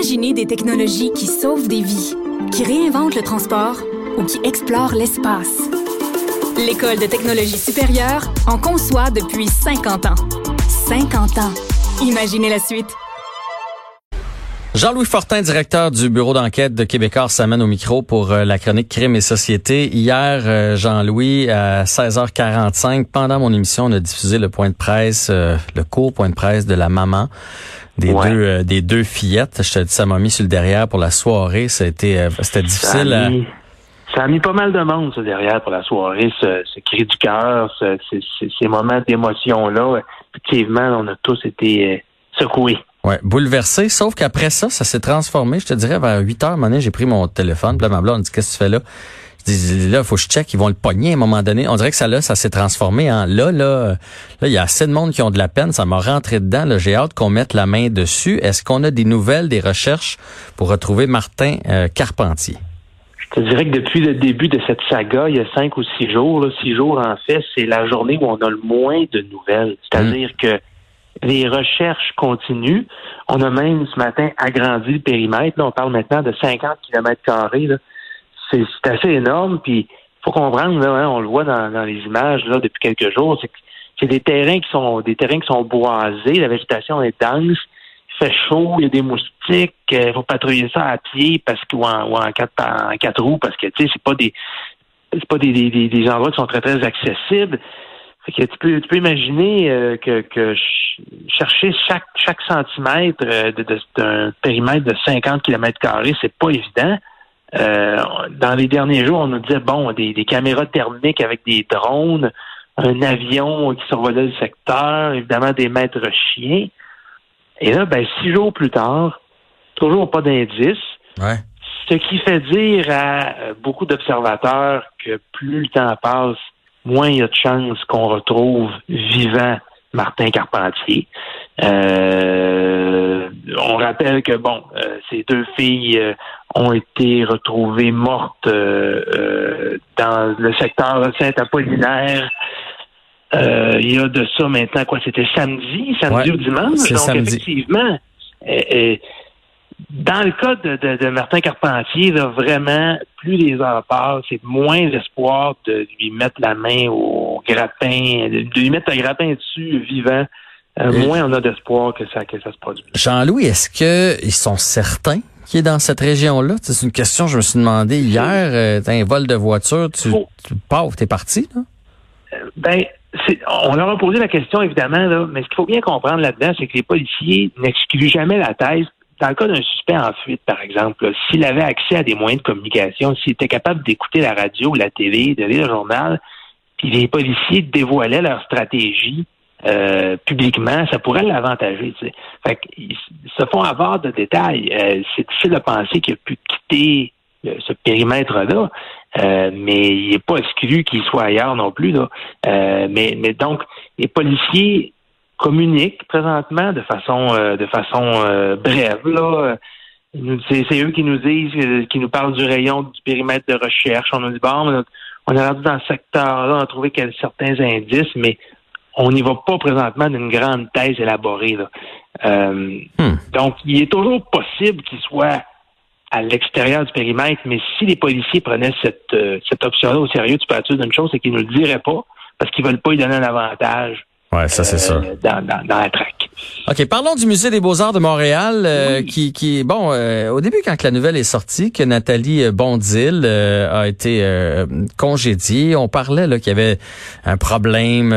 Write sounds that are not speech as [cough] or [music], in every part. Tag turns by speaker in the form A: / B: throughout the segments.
A: Imaginez des technologies qui sauvent des vies, qui réinventent le transport ou qui explorent l'espace. L'École de technologie supérieure en conçoit depuis 50 ans. 50 ans. Imaginez la suite.
B: Jean-Louis Fortin, directeur du bureau d'enquête de Québécois, s'amène au micro pour euh, la chronique Crime et Société. Hier, euh, Jean-Louis, à 16h45, pendant mon émission, on a diffusé le point de presse, euh, le court point de presse de la maman des deux des deux fillettes. Je te dis, ça m'a mis sur le derrière pour la soirée. C'était c'était difficile.
C: Ça a, mis, ça a, mis, pas mal de monde sur derrière pour la soirée. Ce, ce cri du cœur, ce, ces moments d'émotion là. Effectivement, on a tous été secoués.
B: Ouais, bouleversé, sauf qu'après ça, ça s'est transformé. Je te dirais, vers 8 heures, j'ai pris mon téléphone, ma blonde dit, qu'est-ce que tu fais là? Je dis, là, faut que je check, ils vont le pogner à un moment donné. On dirait que ça, là, ça s'est transformé en, là, là, là, il y a assez de monde qui ont de la peine, ça m'a rentré dedans, là, j'ai hâte qu'on mette la main dessus. Est-ce qu'on a des nouvelles, des recherches pour retrouver Martin euh, Carpentier?
C: Je te dirais que depuis le début de cette saga, il y a cinq ou six jours, là, six jours en fait, c'est la journée où on a le moins de nouvelles. C'est-à-dire mmh. que les recherches continuent. On a même ce matin agrandi le périmètre. Là, on parle maintenant de 50 km carrés. C'est assez énorme. Puis faut comprendre, là, hein, on le voit dans, les images là, depuis quelques jours, c'est c'est des terrains qui sont des terrains qui sont boisés, la végétation est dense, il fait chaud, il y a des moustiques, il faut patrouiller ça à pied parce que ou en, quatre en quatre roues parce que tu sais c'est pas des c'est pas des, des, des endroits qui sont très très accessibles tu peux, tu peux imaginer euh, que, que chercher chaque, chaque centimètre euh, d'un périmètre de 50 km carrés, c'est pas évident. Euh, dans les derniers jours, on nous disait bon, des, des, caméras thermiques avec des drones, un avion qui survolait le secteur, évidemment des maîtres chiens. Et là, ben, six jours plus tard, toujours pas d'indice. Ce qui fait dire à beaucoup d'observateurs que plus le temps passe, moins il y a de chances qu'on retrouve vivant Martin Carpentier. Euh, on rappelle que bon, euh, ces deux filles euh, ont été retrouvées mortes dans le secteur Saint-Apollinaire. il y a de ça maintenant quoi C'était samedi, samedi ou dimanche? Donc effectivement, dans le cas de, Martin Carpentier, vraiment, plus les heures passent, c'est moins l'espoir de lui mettre la main au grappin, de lui mettre un grappin dessus vivant. Euh, moins on a d'espoir que ça, que ça se produise.
B: Jean-Louis, est-ce qu'ils sont certains qu'il est dans cette région-là? C'est une question que je me suis demandé hier. Euh, t'as un vol de voiture, tu, tu pars, t'es parti, là?
C: Euh, ben, on leur a posé la question, évidemment, là, mais ce qu'il faut bien comprendre là-dedans, c'est que les policiers n'excluent jamais la thèse dans le cas d'un suspect en fuite, par exemple, s'il avait accès à des moyens de communication, s'il était capable d'écouter la radio ou la télé, de lire le journal, puis les policiers dévoilaient leur stratégie euh, publiquement, ça pourrait l'avantager. Tu. Fait se font avoir de détails. Euh, c'est difficile de penser qu'il a pu quitter euh, ce périmètre-là, mais il n'est pas exclu qu'il soit ailleurs non plus. Là. mais, mais donc, les policiers communiquent présentement de façon euh, de façon euh, brève. Là. C'est eux qui nous disent, euh, qui nous parlent du rayon du périmètre de recherche. On nous dit bon, on est rendu dans ce secteur-là, on a trouvé certains indices, mais on n'y va pas présentement d'une grande thèse élaborée. Hmm. Donc, il est toujours possible qu'il soit à l'extérieur du périmètre, mais si les policiers prenaient cette, cette option-là au sérieux, tu peux être sûr d'une chose, c'est qu'ils ne le diraient pas parce qu'ils veulent pas lui donner un avantage
B: Ouais, ça c'est ça.
C: Euh, dans, dans, dans, la traque.
B: OK, parlons du Musée des Beaux-Arts de Montréal, euh, qui, qui, bon, euh, au début, quand la nouvelle est sortie, que Nathalie Bondil a été congédiée, on parlait là qu'il y avait un problème.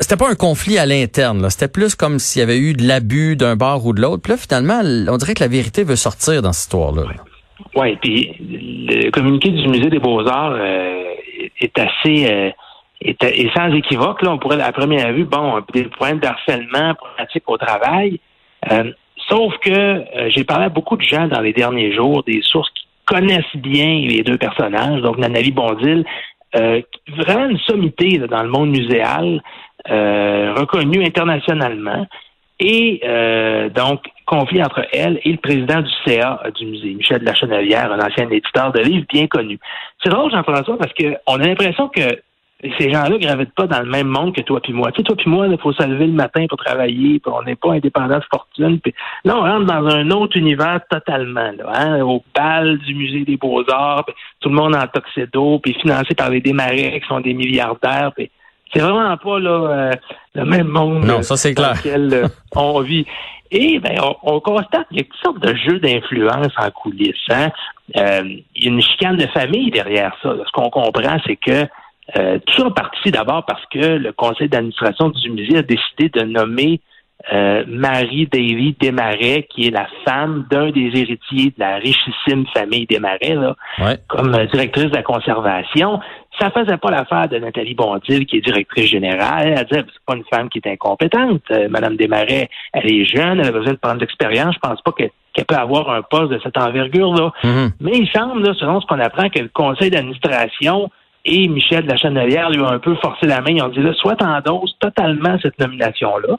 B: c'était pas un conflit à l'interne, c'était plus comme s'il y avait eu de l'abus d'un bar ou de l'autre. Puis là, finalement, on dirait que la vérité veut sortir dans cette histoire-là.
C: Oui, puis le communiqué du Musée des Beaux-Arts est assez est, sans équivoque. Là, on pourrait, à première vue, bon, des problèmes d'harcèlement pratique au travail. Euh, sauf que euh, j'ai parlé à beaucoup de gens dans les derniers jours, des sources qui connaissent bien les deux personnages, donc Nanali Bondil, euh, vraiment une sommité dans le monde muséal, euh, reconnue internationalement, et donc conflit entre elle et le président du CA du musée, Michel Lachenelière, un ancien éditeur de livres bien connu. C'est drôle, Jean-François, parce qu'on a l'impression que Et ces gens-là gravitent pas dans le même monde que toi puis moi. Tu sais, toi puis moi, il faut se lever le matin pour travailler, puis on n'est pas indépendant de fortune. Puis là, on rentre dans un autre univers totalement, là, hein, au bal du musée des beaux-arts, tout le monde en toxédo, puis financé par les démarrais qui sont des milliardaires. Puis c'est vraiment pas là euh, le même monde
B: non, ça, c'est
C: dans
B: clair.
C: lequel euh, [laughs] on vit. Et ben, on, on constate qu'il y a toutes sortes de jeux d'influence en coulisses. Hein? Euh, il y a une chicane de famille derrière ça. Ce qu'on comprend, c'est que euh, tout ça parti d'abord parce que le conseil d'administration du musée a décidé de nommer euh, Marie-Davy Desmarais, qui est la femme d'un des héritiers de la richissime famille Desmarais, là,
B: Ouais.
C: comme euh, directrice de la conservation. Ça faisait pas l'affaire de Nathalie Bondil, qui est directrice générale. Elle disait, c'est pas une femme qui est incompétente. Euh, Madame Desmarais, elle est jeune, elle a besoin de prendre de l'expérience. Je pense pas que- qu'elle peut avoir un poste de cette envergure-là.
B: Mhm.
C: Mais il semble, là, selon ce qu'on apprend, que le conseil d'administration et Michel de la Chenelière lui ont un peu forcé la main. Ils ont dit, là, soit t'endosses totalement cette nomination-là,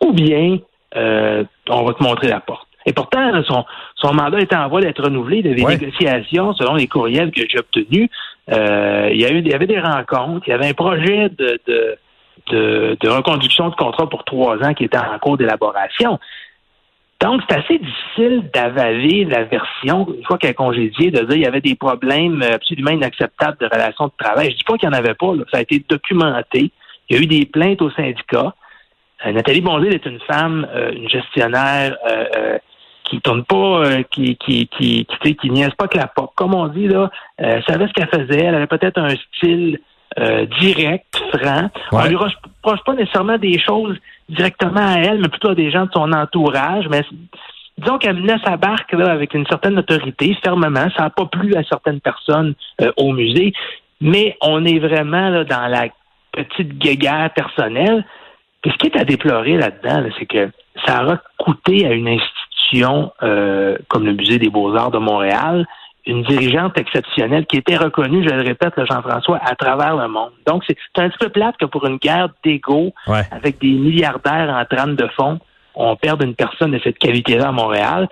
C: ou bien euh, on va te montrer la porte. Et pourtant, là, son, son mandat était en voie d'être renouvelé. Il y avait des négociations, selon les courriels que j'ai obtenus. Euh, il, y a eu, il y avait des rencontres. Il y avait un projet de, de, de, de reconduction de contrat pour trois ans qui était en cours d'élaboration. Donc, c'est assez difficile d'avaler la version, une fois qu'elle est congédiée, de dire qu'il y avait des problèmes absolument inacceptables de relations de travail. Je dis pas qu'il n'y en avait pas, là. ça a été documenté. Il y a eu des plaintes au syndicat. Euh, Nathalie Bondil est une femme, euh, une gestionnaire euh, euh, qui tourne pas, euh, qui qui qui qui, qui niaise pas que la porte. Comme on dit là, euh, elle savait ce qu'elle faisait. Elle avait peut-être un style euh, direct, franc. On
B: Ouais.
C: lui reproche pas nécessairement des choses directement à elle, mais plutôt à des gens de son entourage. Mais disons qu'elle menait sa barque là, avec une certaine autorité, fermement. Ça n'a pas plu à certaines personnes euh, au musée. Mais on est vraiment là, dans la petite guéguerre personnelle. Puis ce qui est à déplorer là-dedans, là, c'est que ça aura coûté à une institution euh, comme le Musée des Beaux-Arts de Montréal une dirigeante exceptionnelle qui était reconnue, je le répète, Jean-François, à travers le monde. Donc, c'est c'est un petit peu plate que pour une guerre d'ego,
B: Ouais.
C: avec des milliardaires en trame de fond, on perde une personne de cette qualité-là à Montréal.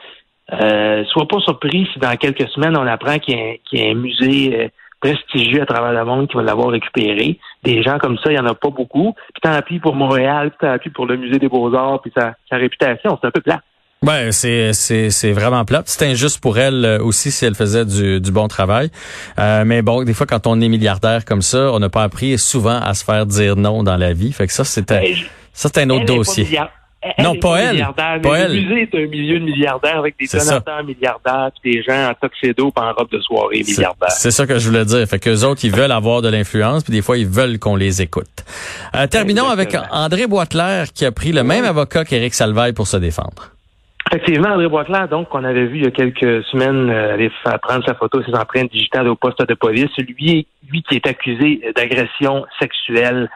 C: Euh, sois pas surpris si dans quelques semaines, on apprend qu'il y, a un- qu'il y a un musée euh, prestigieux à travers le monde qui va l'avoir récupéré. Des gens comme ça, il y en a pas beaucoup. Puis tant pis pour Montréal, puis tant pis pour le musée des Beaux-Arts, puis sa, sa réputation. C'est un peu plat.
B: Ouais, c'est c'est c'est vraiment plate. C'est injuste pour elle euh, aussi si elle faisait du, du bon travail. Euh, mais bon, des fois quand on est milliardaire comme ça, on n'a pas appris souvent à se faire dire non dans la vie. Fait que ça c'était
C: Ben, je-
B: ça c'est un autre
C: pas
B: dossier.
C: elle
B: Non, pas elle. Pas elle.
C: Le musée est un milieu de milliardaires avec des
B: C'est
C: donateurs milliardaires, puis des gens en tuxedo puis en robe de soirée
B: C'est
C: milliardaires.
B: c'est ça que je voulais dire. Fait que les autres, ils veulent avoir de l'influence, puis des fois, ils veulent qu'on les écoute. Euh, terminons
C: Exactement.
B: avec André Boitler, qui a pris le même avocat qu'Éric Salvaille pour se défendre.
C: Effectivement, André Boisclair, donc, qu'on avait vu il y a quelques semaines euh, aller faire prendre sa photo ses empreintes digitales au poste de police, lui, lui qui est accusé d'agression sexuelle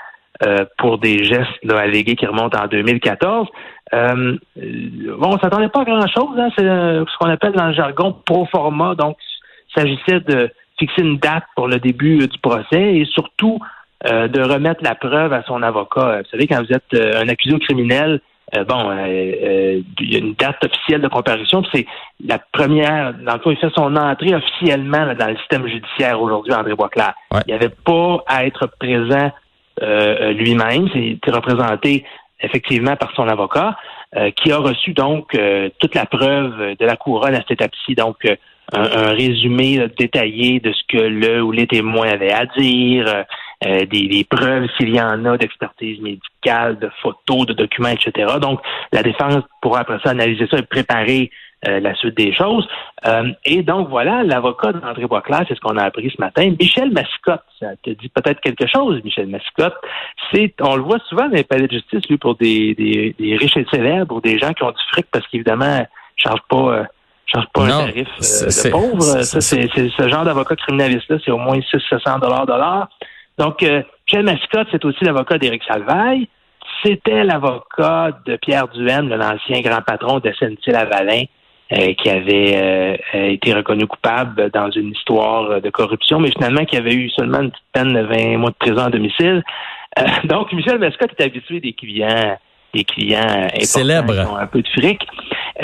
C: euh, pour des gestes là, allégués qui remontent en 2014. Euh, bon, on s'attendait pas à grand-chose. Hein, c'est euh, ce qu'on appelle dans le jargon pro forma. Donc, il s'agissait de fixer une date pour le début euh, du procès et surtout de remettre la preuve à son avocat. Vous savez, quand vous êtes un accusé au criminel, bon, euh, euh, il y a une date officielle de comparution, c'est la première, dans le fond, il fait son entrée officiellement là, dans le système judiciaire aujourd'hui, André Boisclair.
B: Ouais.
C: Il n'y avait pas à être présent euh, lui-même, c'est c'est représenté effectivement par son avocat, euh, qui a reçu donc euh, toute la preuve de la couronne à cette étape-ci, donc euh, un, un résumé là, détaillé de ce que le ou les témoins avaient à dire, euh, des, des preuves s'il y en a d'expertise médicale, de photos, de documents, etc. Donc, la défense pourra après ça analyser ça et préparer euh, la suite des choses. Euh, et donc, voilà, l'avocat d'André Boisclair, c'est ce qu'on a appris ce matin. Michel Mascotte, ça te dit peut-être quelque chose, Michel Mascotte. C'est, on le voit souvent dans les palais de justice, lui, pour des, des, des riches et célèbres ou des gens qui ont du fric parce qu'évidemment, ne chargent pas... euh, charge pas
B: Non,
C: un tarif euh, de pauvre.
B: c'est-
C: Ça, c'est c'est ce genre d'avocat criminaliste-là, c'est au moins 600 dollars. Donc, euh, Michel Mascotte, c'est aussi l'avocat d'Éric Salvaille. C'était l'avocat de Pierre Duhaime, l'ancien grand patron de SNC-Lavalin, euh, qui avait euh, euh, été reconnu coupable dans une histoire de corruption, mais finalement qui avait eu seulement une petite peine de 20 mois de prison à domicile. Euh, [laughs] donc, Michel Mascotte est habitué des clients des clients
B: Célèbres.
C: qui ont un peu de fric.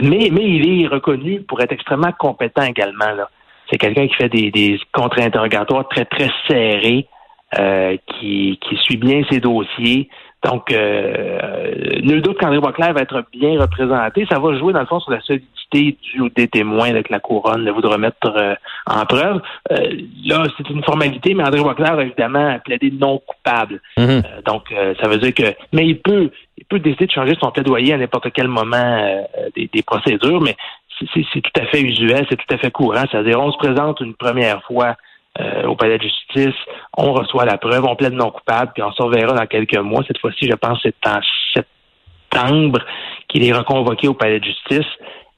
C: Mais, mais il est reconnu pour être extrêmement compétent également. Là. C'est quelqu'un qui fait des, des contre-interrogatoires très, très serrés. Qui, qui suit bien ses dossiers. Donc, euh, nul doute qu'André Boisclair va être bien représenté. Ça va jouer, dans le fond, sur la solidité du, des témoins avec la couronne de vous de remettre euh, en preuve. Euh, là, c'est une formalité, mais André Boisclair va évidemment plaider non coupable.
B: Mhm.
C: Euh, donc, ça veut dire que... Mais il peut, il peut décider de changer son plaidoyer à n'importe quel moment des, des procédures, mais c'est tout à fait usuel, c'est tout à fait courant. C'est-à-dire, on se présente une première fois euh, au palais de justice, on reçoit la preuve, on plaide non coupable, puis on se reverra dans quelques mois. Cette fois-ci, je pense que c'est en septembre qu'il est reconvoqué au palais de justice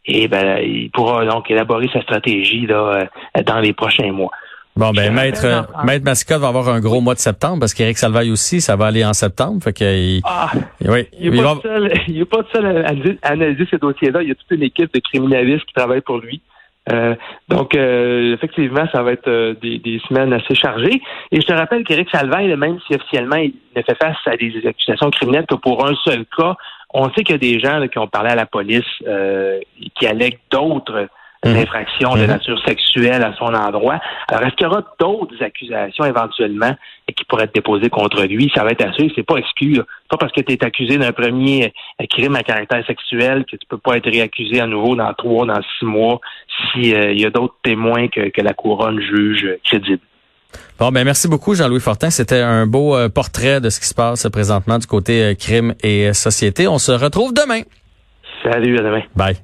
C: et ben, il pourra donc élaborer sa stratégie là, euh, dans les prochains mois.
B: Bon, ben, Maître, Maître Mascotte va avoir un gros mois de septembre parce qu'Éric Salvaille aussi, ça va aller en septembre. Fait
C: ah,
B: oui,
C: il n'est pas, [laughs] pas, seul à analyser ces dossiers-là. Il y a toute une équipe de criminalistes qui travaille pour lui. Euh, donc, euh, effectivement, ça va être euh, des, des, semaines assez chargées. Et je te rappelle qu'Éric Salvaille, même si officiellement il ne fait face à des accusations criminelles que pour un seul cas, on sait qu'il y a des gens qui ont parlé à la police qui allèguent d'autres Mhm. d'infractions de mhm. nature sexuelle à son endroit. Alors, est-ce qu'il y aura d'autres accusations éventuellement qui pourraient être déposées contre lui? Ça va être assez, c'est pas exclu. Pas parce que tu es accusé d'un premier euh, crime à caractère sexuel que tu peux pas être réaccusé à nouveau dans trois, dans six mois, s'il euh, y a d'autres témoins que, que la couronne juge crédibles.
B: Bon, ben merci beaucoup, Jean-Louis Fortin. C'était un beau euh, portrait de ce qui se passe présentement du côté crime et société. On se retrouve demain.
C: Salut, à demain.
B: Bye.